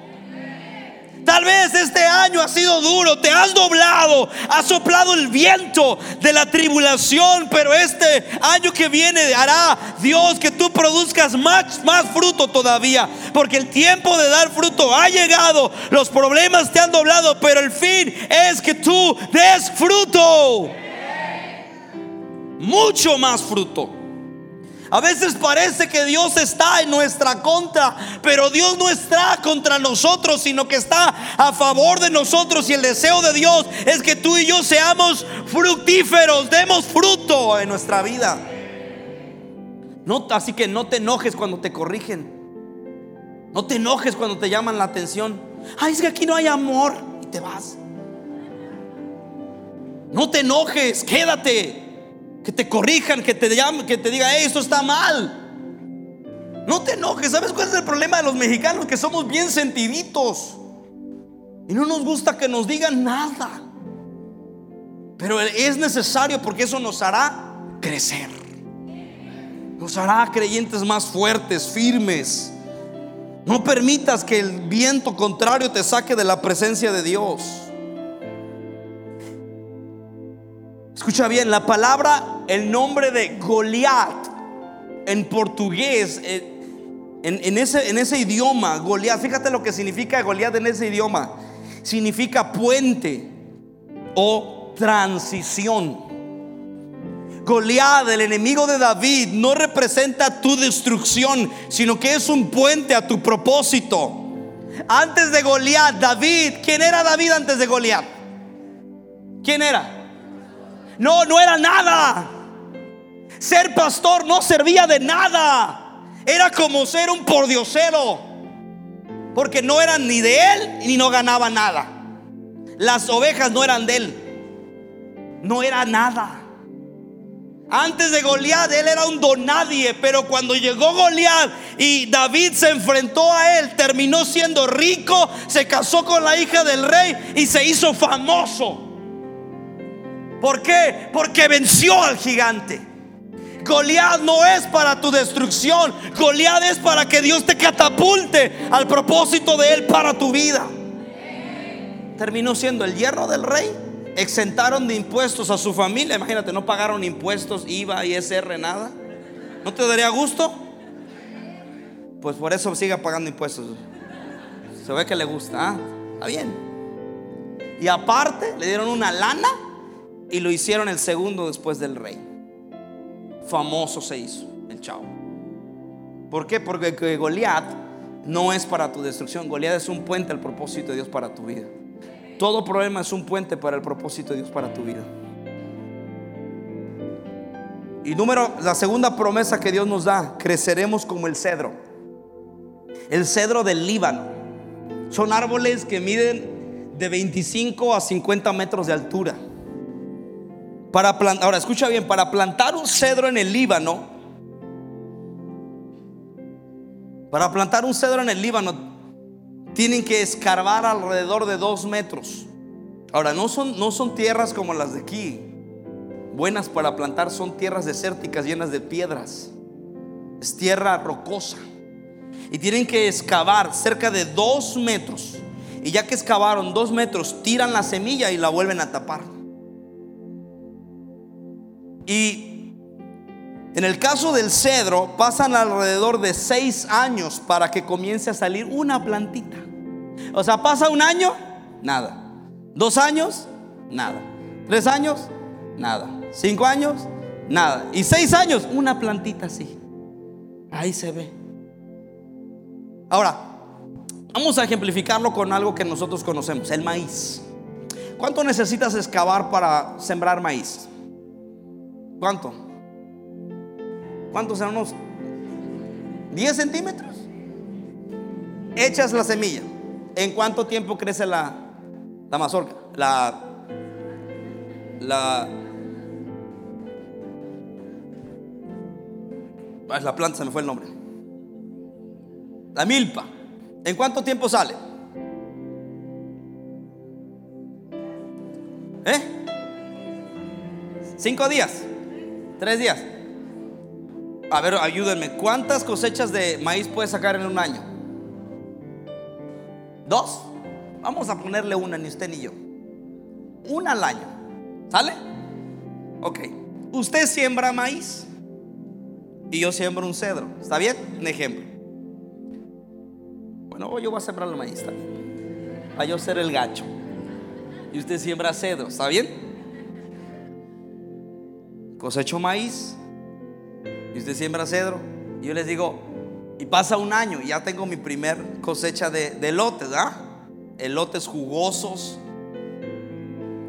Tal vez este año ha sido duro, te has doblado, ha soplado el viento de la tribulación, pero este año que viene hará Dios que tú produzcas más, más fruto todavía, porque el tiempo de dar fruto ha llegado, los problemas te han doblado, pero el fin es que tú des fruto, mucho más fruto. A veces parece que Dios está en nuestra contra, pero Dios no está contra nosotros, sino que está a favor de nosotros. Y el deseo de Dios es que tú y yo seamos fructíferos, demos fruto en nuestra vida. No, así que no te enojes cuando te corrigen. No te enojes cuando te llaman la atención. Ay, es que aquí no hay amor y te vas. No te enojes, quédate que te corrijan, que te llamen, que te digan, esto está mal. No te enojes, ¿sabes cuál es el problema de los mexicanos? Que somos bien sentiditos. Y no nos gusta que nos digan nada. Pero es necesario porque eso nos hará crecer. Nos hará creyentes más fuertes, firmes. No permitas que el viento contrario te saque de la presencia de Dios. Escucha bien, la palabra, el nombre de Goliat en portugués, eh, en, ese, en ese idioma, Goliat, fíjate lo que significa Goliat en ese idioma. Significa puente o transición. Goliat, el enemigo de David, no representa tu destrucción, sino que es un puente a tu propósito. Antes de Goliat, David, ¿quién era David antes de Goliat? ¿Quién era? No, no era nada. Ser pastor no servía de nada. Era como ser un pordiosero. Porque no eran ni de él ni no ganaba nada. Las ovejas no eran de él. No era nada. Antes de Goliat, él era un donadie, pero cuando llegó Goliat y David se enfrentó a él, terminó siendo rico, se casó con la hija del rey y se hizo famoso. ¿Por qué? Porque venció al gigante. Goliat no es para tu destrucción. Goliat es para que Dios te catapulte al propósito de Él para tu vida. Terminó siendo el hierro del rey. Exentaron de impuestos a su familia. Imagínate, no pagaron impuestos, IVA, ISR, nada. ¿No te daría gusto? Pues por eso siga pagando impuestos. Se ve que le gusta. ¿ah? Está bien. Y aparte, le dieron una lana y lo hicieron el segundo después del rey. Famoso se hizo el chavo. ¿Por qué? Porque Goliat no es para tu destrucción. Goliat es un puente al propósito de Dios para tu vida. Todo problema es un puente para el propósito de Dios para tu vida. Y número, la segunda promesa que Dios nos da, creceremos como el cedro. El cedro del Líbano. Son árboles que miden de 25 a 50 metros de altura. Para ahora escucha bien, para plantar un cedro en el Líbano, para plantar un cedro en el Líbano, tienen que escarbar alrededor de dos metros. Ahora, no son, no son tierras como las de aquí, buenas para plantar, son tierras desérticas llenas de piedras. Es tierra rocosa. Y tienen que excavar cerca de dos metros. Y ya que excavaron dos metros, tiran la semilla y la vuelven a tapar. Y en el caso del cedro, pasan alrededor de seis años para que comience a salir una plantita. O sea, pasa un año, nada. Dos años, nada. Tres años, nada. Cinco años, nada. Y seis años, una plantita así. Ahí se ve. Ahora, vamos a ejemplificarlo con algo que nosotros conocemos, el maíz. ¿Cuánto necesitas excavar para sembrar maíz? ¿Cuánto? ¿Cuántos serán unos 10 centímetros? Echas la semilla. ¿En cuánto tiempo crece la, la mazorca? La, la, ah, la planta, se me fue el nombre. La milpa. ¿En cuánto tiempo sale? ¿Eh? ¿Cinco días? ¿Tres días? A ver, ayúdenme. ¿Cuántas cosechas de maíz puedes sacar en un año? ¿Dos? Vamos a ponerle una, ni usted ni yo. Una al año. ¿Sale? Ok. Usted siembra maíz y yo siembro un cedro. ¿Está bien? Un ejemplo. Bueno, yo voy a sembrar el maíz también. Para yo ser el gacho. Y usted siembra cedro. ¿Está bien? Cosecho maíz y usted siembra cedro. Y yo les digo, y pasa un año ya tengo mi primer cosecha de, de elotes, ¿ah? Elotes jugosos,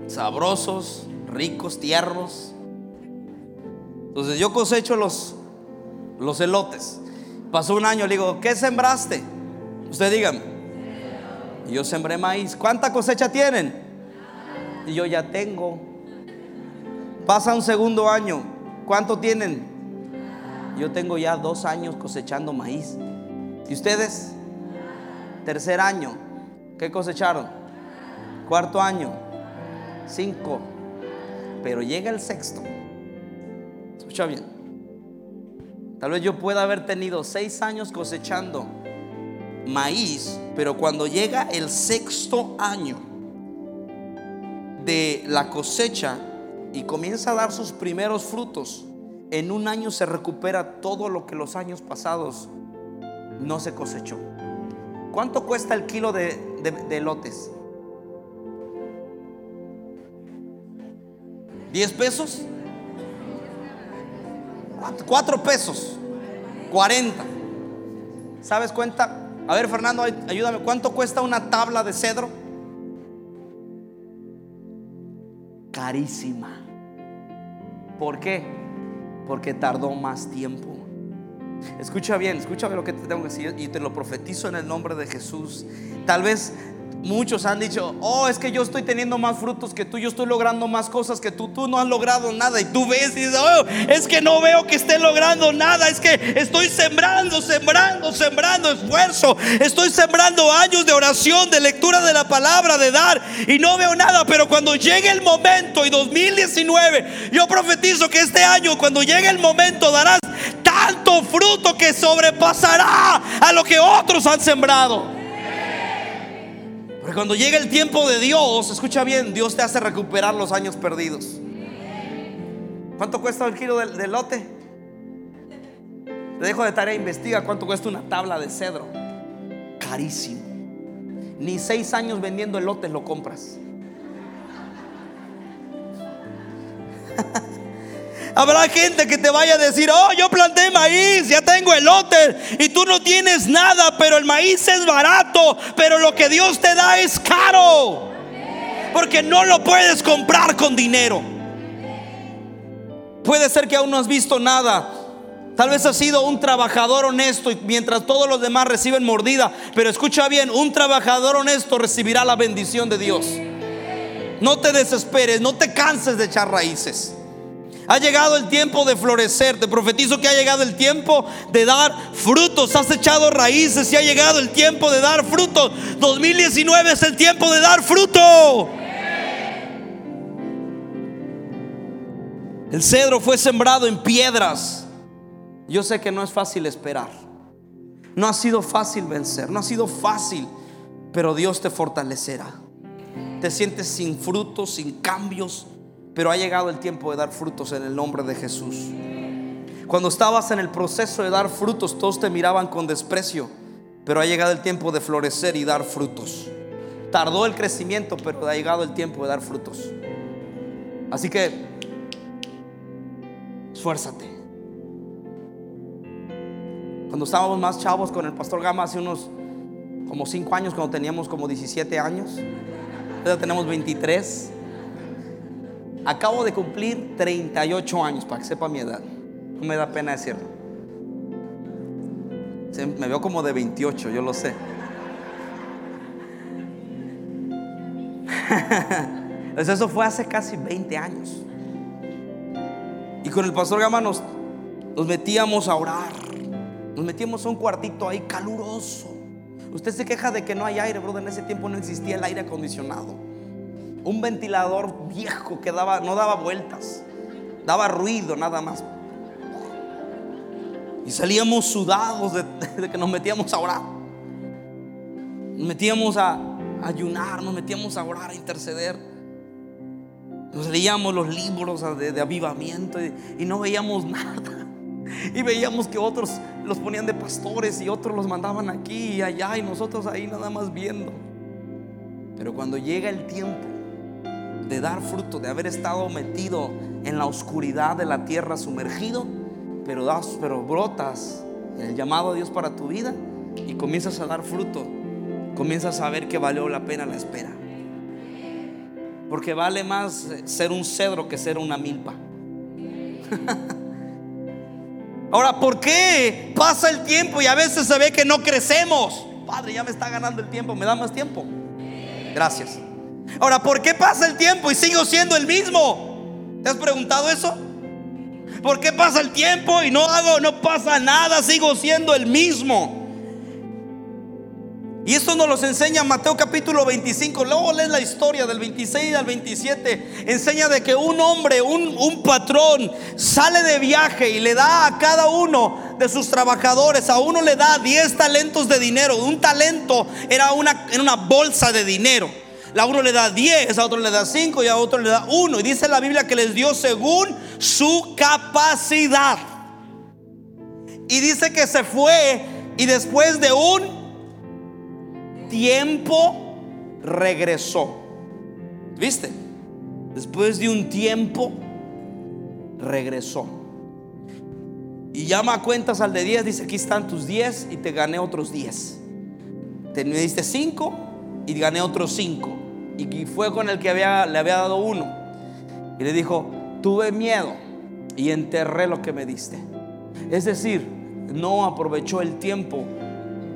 sabrosos, ricos, tiernos. Entonces yo cosecho los, los elotes. Pasó un año, le digo, ¿qué sembraste? Usted dígame. Y yo sembré maíz. ¿Cuánta cosecha tienen? Y yo ya tengo. Pasa un segundo año. ¿Cuánto tienen? Yo tengo ya dos años cosechando maíz. ¿Y ustedes? Tercer año. ¿Qué cosecharon? Cuarto año. Cinco. Pero llega el sexto. Escucha bien. Tal vez yo pueda haber tenido seis años cosechando maíz, pero cuando llega el sexto año de la cosecha y comienza a dar sus primeros frutos, en un año se recupera todo lo que los años pasados no se cosechó. ¿Cuánto cuesta el kilo de, lotes? ¿10 pesos? ¿Cuatro pesos? 40. ¿Sabes cuenta? A ver, Fernando, ayúdame. ¿Cuánto cuesta una tabla de cedro? Carísima. ¿Por qué? Porque tardó más tiempo. Escucha bien, escúchame lo que te tengo que decir y te lo profetizo en el nombre de Jesús. Tal vez Muchos han dicho, oh, es que yo estoy teniendo más frutos que tú, yo estoy logrando más cosas que tú, tú no has logrado nada. Y tú ves y dices, oh, es que no veo que esté logrando nada, es que estoy sembrando, sembrando, sembrando esfuerzo, estoy sembrando años de oración, de lectura de la palabra, de dar, y no veo nada. Pero cuando llegue el momento, y 2019, yo profetizo que este año, cuando llegue el momento, darás tanto fruto que sobrepasará a lo que otros han sembrado. Porque cuando llega el tiempo de Dios, escucha bien, Dios te hace recuperar los años perdidos. ¿Cuánto cuesta el kilo del, lote? Te dejo de tarea, investiga cuánto cuesta una tabla de cedro. Carísimo. Ni seis años vendiendo elotes lo compras. (laughs) Habrá gente que te vaya a decir, oh, yo planté maíz, ya tengo elote y tú no tienes nada, pero el maíz es barato, pero lo que Dios te da es caro. Porque no lo puedes comprar con dinero. Puede ser que aún no has visto nada, Tal vez has sido un trabajador honesto y mientras todos los demás reciben mordida, pero escucha bien, un trabajador honesto recibirá la bendición de Dios. No te desesperes, no te canses de echar raíces. Ha llegado el tiempo de florecer. Te profetizo que ha llegado el tiempo de dar frutos. Has echado raíces y ha llegado el tiempo de dar frutos. 2019 es el tiempo de dar fruto. El cedro fue sembrado en piedras. Yo sé que no es fácil esperar. No ha sido fácil vencer. No ha sido fácil. Pero Dios te fortalecerá. Te sientes sin frutos, sin cambios pero ha llegado el tiempo de dar frutos en el nombre de Jesús. Cuando estabas en el proceso de dar frutos, todos te miraban con desprecio, pero ha llegado el tiempo de florecer y dar frutos. Tardó el crecimiento, pero ha llegado el tiempo de dar frutos. Así que, esfuérzate. Cuando estábamos más chavos con el pastor Gama hace unos como 5 años, cuando teníamos como 17 años, ya tenemos 23. Acabo de cumplir 38 años, para que sepa mi edad. No me da pena decirlo. Me veo como de 28, yo lo sé. (laughs) eso fue hace casi 20 años. Y con el pastor Gama nos, nos metíamos a orar. Nos metíamos a un cuartito ahí caluroso. Usted se queja de que no hay aire, brother. En ese tiempo no existía el aire acondicionado un ventilador viejo que daba, no daba vueltas, daba ruido nada más. Y salíamos sudados de, (laughs) que nos metíamos a orar. Nos metíamos a, ayunar, nos metíamos a orar, a interceder. Nos leíamos los libros de, avivamiento y no veíamos (laughs) nada. Y veíamos que otros los ponían de pastores y otros los mandaban aquí y allá y nosotros ahí nada más viendo. Pero cuando llega el tiempo de dar fruto, de haber estado metido en la oscuridad de la tierra sumergido, pero das, pero brotas el llamado de Dios para tu vida y comienzas a dar fruto, comienzas a ver que valió la pena la espera. Porque vale más ser un cedro que ser una milpa. (laughs) Ahora, ¿por qué pasa el tiempo y a veces se ve que no crecemos? Padre, ya me está ganando el tiempo, ¿me da más tiempo? Gracias. Ahora, ¿por qué pasa el tiempo y sigo siendo el mismo? ¿Te has preguntado eso? ¿Por qué pasa el tiempo y no hago, no pasa nada, sigo siendo el mismo? Y esto nos lo enseña Mateo capítulo 25. Luego lees la historia del 26 al 27. Enseña de que un hombre, un, un, patrón, sale de viaje y le da a cada uno de sus trabajadores, a uno le da 10 talentos de dinero. Un talento era una, era una bolsa de dinero. A uno le da 10, a otro le da 5 y a otro le da 1. Y dice la Biblia que les dio según su capacidad. Y dice que se fue y después de un tiempo regresó. ¿Viste? Después de un tiempo regresó. Y llama a cuentas al de 10, dice, aquí están tus 10 y te gané otros 10. Te me diste 5 y gané otros 5 y fue con el que le había dado uno. Y le dijo, tuve miedo y enterré lo que me diste. Es decir, no aprovechó el tiempo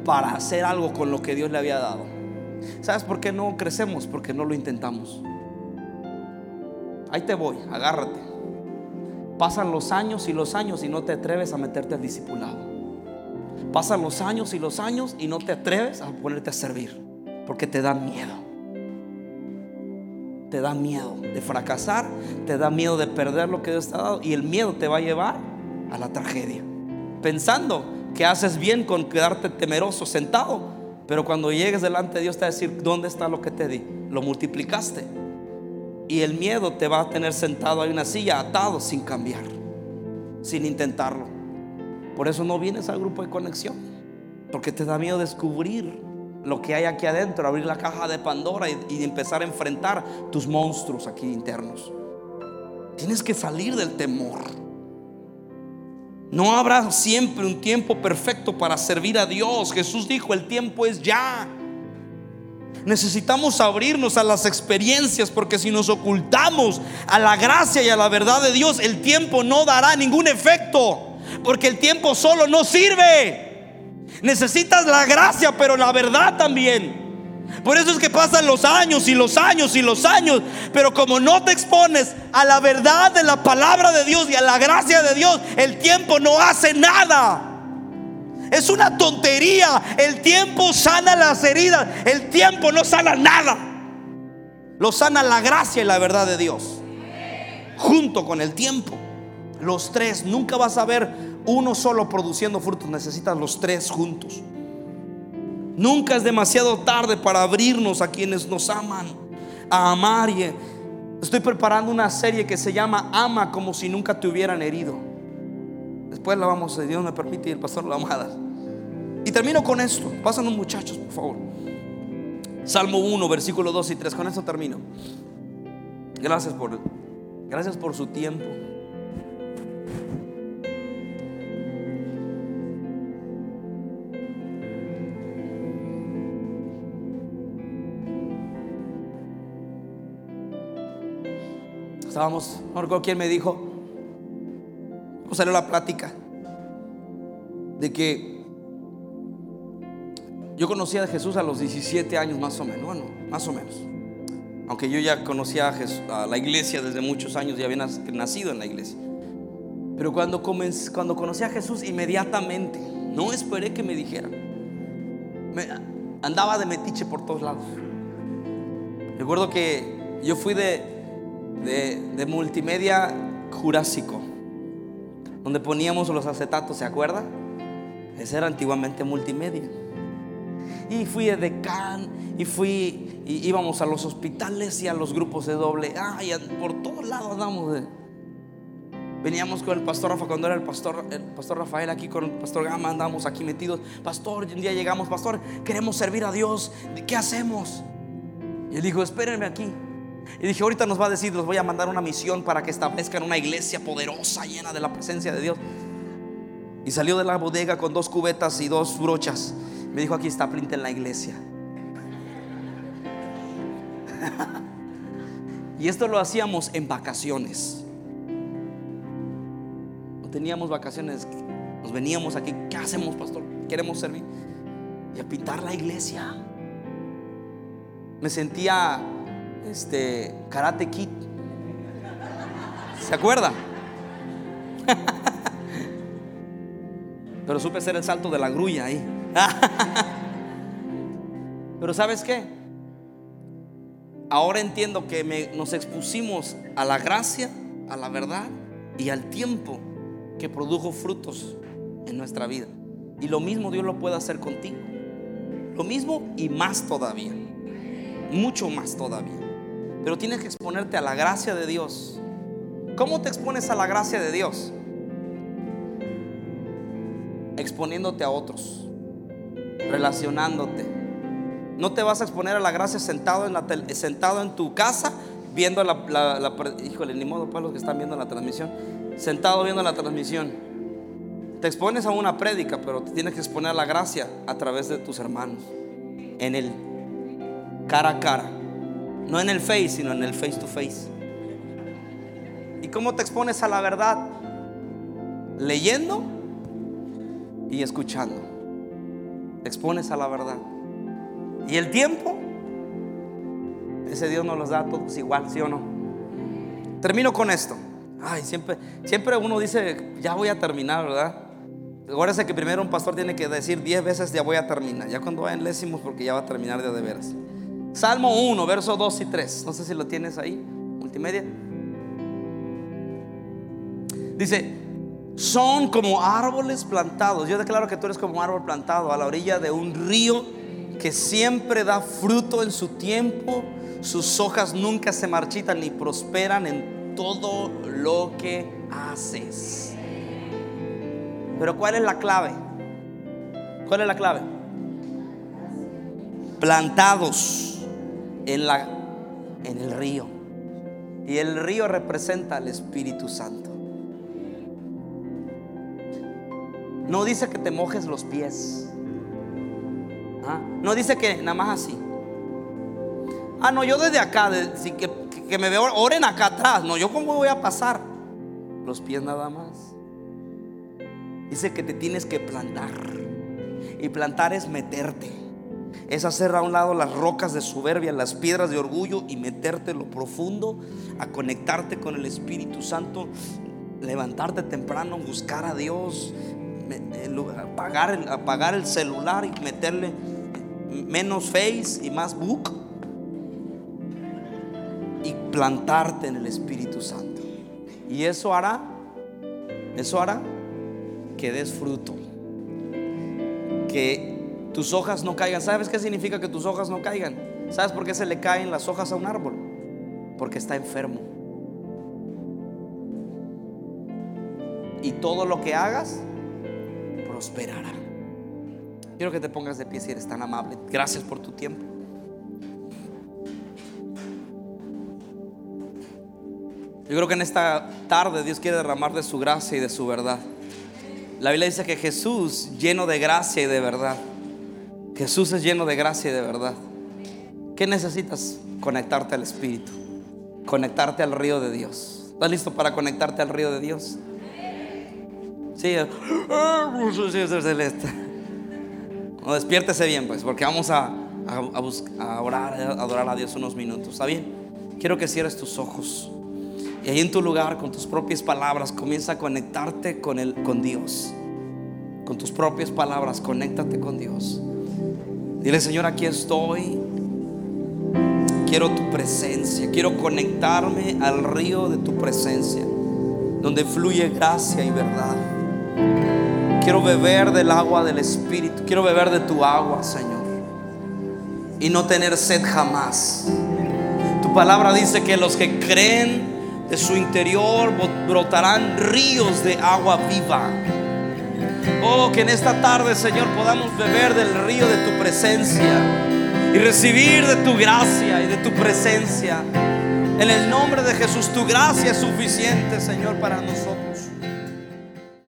para hacer algo con lo que Dios le había dado. ¿Sabes por qué no crecemos? Porque no lo intentamos. Ahí te voy, agárrate. Pasan los años y los años y no te atreves a meterte al discipulado. Pasan los años y los años y no te atreves a ponerte a servir porque te da miedo te da miedo de fracasar, te da miedo de perder lo que Dios te ha dado y el miedo te va a llevar a la tragedia. Pensando que haces bien con quedarte temeroso sentado, pero cuando llegues delante de Dios te va a decir, ¿dónde está lo que te di? Lo multiplicaste. Y el miedo te va a tener sentado en una silla, atado, sin cambiar, sin intentarlo. Por eso no vienes al grupo de conexión, porque te da miedo descubrir lo que hay aquí adentro, abrir la caja de Pandora y, empezar a enfrentar tus monstruos aquí internos. Tienes que salir del temor. No habrá siempre un tiempo perfecto para servir a Dios. Jesús dijo, el tiempo es ya. Necesitamos abrirnos a las experiencias porque si nos ocultamos a la gracia y a la verdad de Dios, el tiempo no dará ningún efecto. Porque el tiempo solo no sirve. Necesitas la gracia, pero la verdad también. Por eso es que pasan los años y los años y los años. Pero como no te expones a la verdad de la palabra de Dios y a la gracia de Dios, el tiempo no hace nada. Es una tontería. El tiempo sana las heridas. El tiempo no sana nada. Lo sana la gracia y la verdad de Dios. Junto con el tiempo. Los tres. Nunca vas a ver uno solo produciendo frutos. Necesitas los tres juntos. Nunca es demasiado tarde para abrirnos a quienes nos aman, a amar. Y estoy preparando una serie que se llama Ama como si nunca te hubieran herido. Después la vamos, si Dios me permite, y el pastor la va a dar. Y termino con esto. Pásanos muchachos, por favor. Salmo 1, versículo 2 y 3. Con esto termino. Gracias por, gracias por su tiempo. Estábamos, no recuerdo quién me dijo, ¿cómo salió la plática? De que yo conocía a Jesús a los 17 años más o menos, bueno, más o menos. Aunque yo ya conocía a, la iglesia desde muchos años, ya había nacido en la iglesia. Pero cuando, cuando conocí a Jesús, inmediatamente, no esperé que me dijeran. andaba de metiche por todos lados. Recuerdo que yo fui de, de, multimedia jurásico, donde poníamos los acetatos, ¿se acuerda? Ese era antiguamente multimedia. Y fui de decán, y fui, y íbamos a los hospitales y a los grupos de doble A, y por todos lados andamos Veníamos con el pastor Rafa cuando era el pastor, el pastor Rafael aquí con el pastor Gama, andamos aquí metidos. Pastor, un día llegamos, pastor, queremos servir a Dios, ¿qué hacemos? Y él dijo, espérenme aquí. Y dije, ahorita nos va a decir, los voy a mandar una misión para que establezcan una iglesia poderosa, llena de la presencia de Dios. Y salió de la bodega con dos cubetas y dos brochas. Me dijo, aquí está, en la iglesia. (laughs) y esto lo hacíamos en vacaciones. No teníamos vacaciones. Nos veníamos aquí. ¿Qué hacemos, pastor? Queremos servir. Y a pintar la iglesia. Me sentía este, Karate Kid. ¿Se acuerda? (laughs) Pero supe hacer el salto de la grulla ahí. (laughs) Pero ¿sabes qué? Ahora entiendo que nos expusimos a la gracia, a la verdad y al tiempo que produjo frutos en nuestra vida. Y lo mismo Dios lo puede hacer contigo. Lo mismo y más todavía. Mucho más todavía. Pero tienes que exponerte a la gracia de Dios. ¿Cómo te expones a la gracia de Dios? Exponiéndote a otros, relacionándote. No te vas a exponer a la gracia sentado en, la sentado en tu casa viendo la, la, Híjole, ni modo para los que están viendo la transmisión. Sentado viendo la transmisión. Te expones a una prédica, pero te tienes que exponer a la gracia a través de tus hermanos. En el cara a cara. No en el face, sino en el face to face. ¿Y cómo te expones a la verdad? Leyendo y escuchando. Te expones a la verdad. ¿Y el tiempo? Ese Dios nos los da a todos igual, ¿sí o no? Termino con esto. Ay, siempre, siempre uno dice, ya voy a terminar, ¿verdad? Acuérdense que primero un pastor tiene que decir diez veces, ya voy a terminar. Ya cuando vayan décimos, porque ya va a terminar de, de veras. Salmo 1, versos 2 y 3. No sé si lo tienes ahí, multimedia. Dice, son como árboles plantados. Yo declaro que tú eres como un árbol plantado a la orilla de un río que siempre da fruto en su tiempo. Sus hojas nunca se marchitan ni prosperan en todo lo que haces. Pero ¿cuál es la clave? ¿Cuál es la clave? Plantados en, la, en el río. Y el río representa al Espíritu Santo. No dice que te mojes los pies. ¿Ah? No dice que nada más así. Ah, no, yo desde acá, que, que, me veo, oren acá atrás. No, yo cómo voy a pasar. Los pies nada más. Dice que te tienes que plantar. Y plantar es meterte. Es hacer a un lado las rocas de soberbia, las piedras de orgullo y meterte en lo profundo a conectarte con el Espíritu Santo, levantarte temprano, buscar a Dios, apagar el, apagar el celular y meterle menos face y más book y plantarte en el Espíritu Santo. Y eso hará, eso hará que des fruto. Que tus hojas no caigan. ¿Sabes qué significa que tus hojas no caigan? ¿Sabes por qué se le caen las hojas a un árbol? Porque está enfermo. Y todo lo que hagas prosperará. Quiero que te pongas de pie si eres tan amable. Gracias por tu tiempo. Yo creo que en esta tarde Dios quiere derramar de su gracia y de su verdad. La Biblia dice que Jesús lleno de gracia y de verdad. Jesús es lleno de gracia y de verdad. ¿Qué necesitas? Conectarte al Espíritu. Conectarte al río de Dios. ¿Estás listo para conectarte al río de Dios? Sí. (laughs) No, despiértese bien, pues, porque vamos a, a, orar, a adorar a Dios unos minutos. ¿Está bien? Quiero que cierres tus ojos. Y ahí en tu lugar, con tus propias palabras, comienza a conectarte con, el, con Dios. Con tus propias palabras, conéctate con Dios. Dile, Señor, aquí estoy. Quiero tu presencia. Quiero conectarme al río de tu presencia, donde fluye gracia y verdad. Quiero beber del agua del Espíritu. Quiero beber de tu agua, Señor. Y no tener sed jamás. Tu palabra dice que los que creen de su interior brotarán ríos de agua viva. Oh, que en esta tarde, Señor, podamos beber del río de tu presencia y recibir de tu gracia y de tu presencia. En el nombre de Jesús, tu gracia es suficiente, Señor, para nosotros.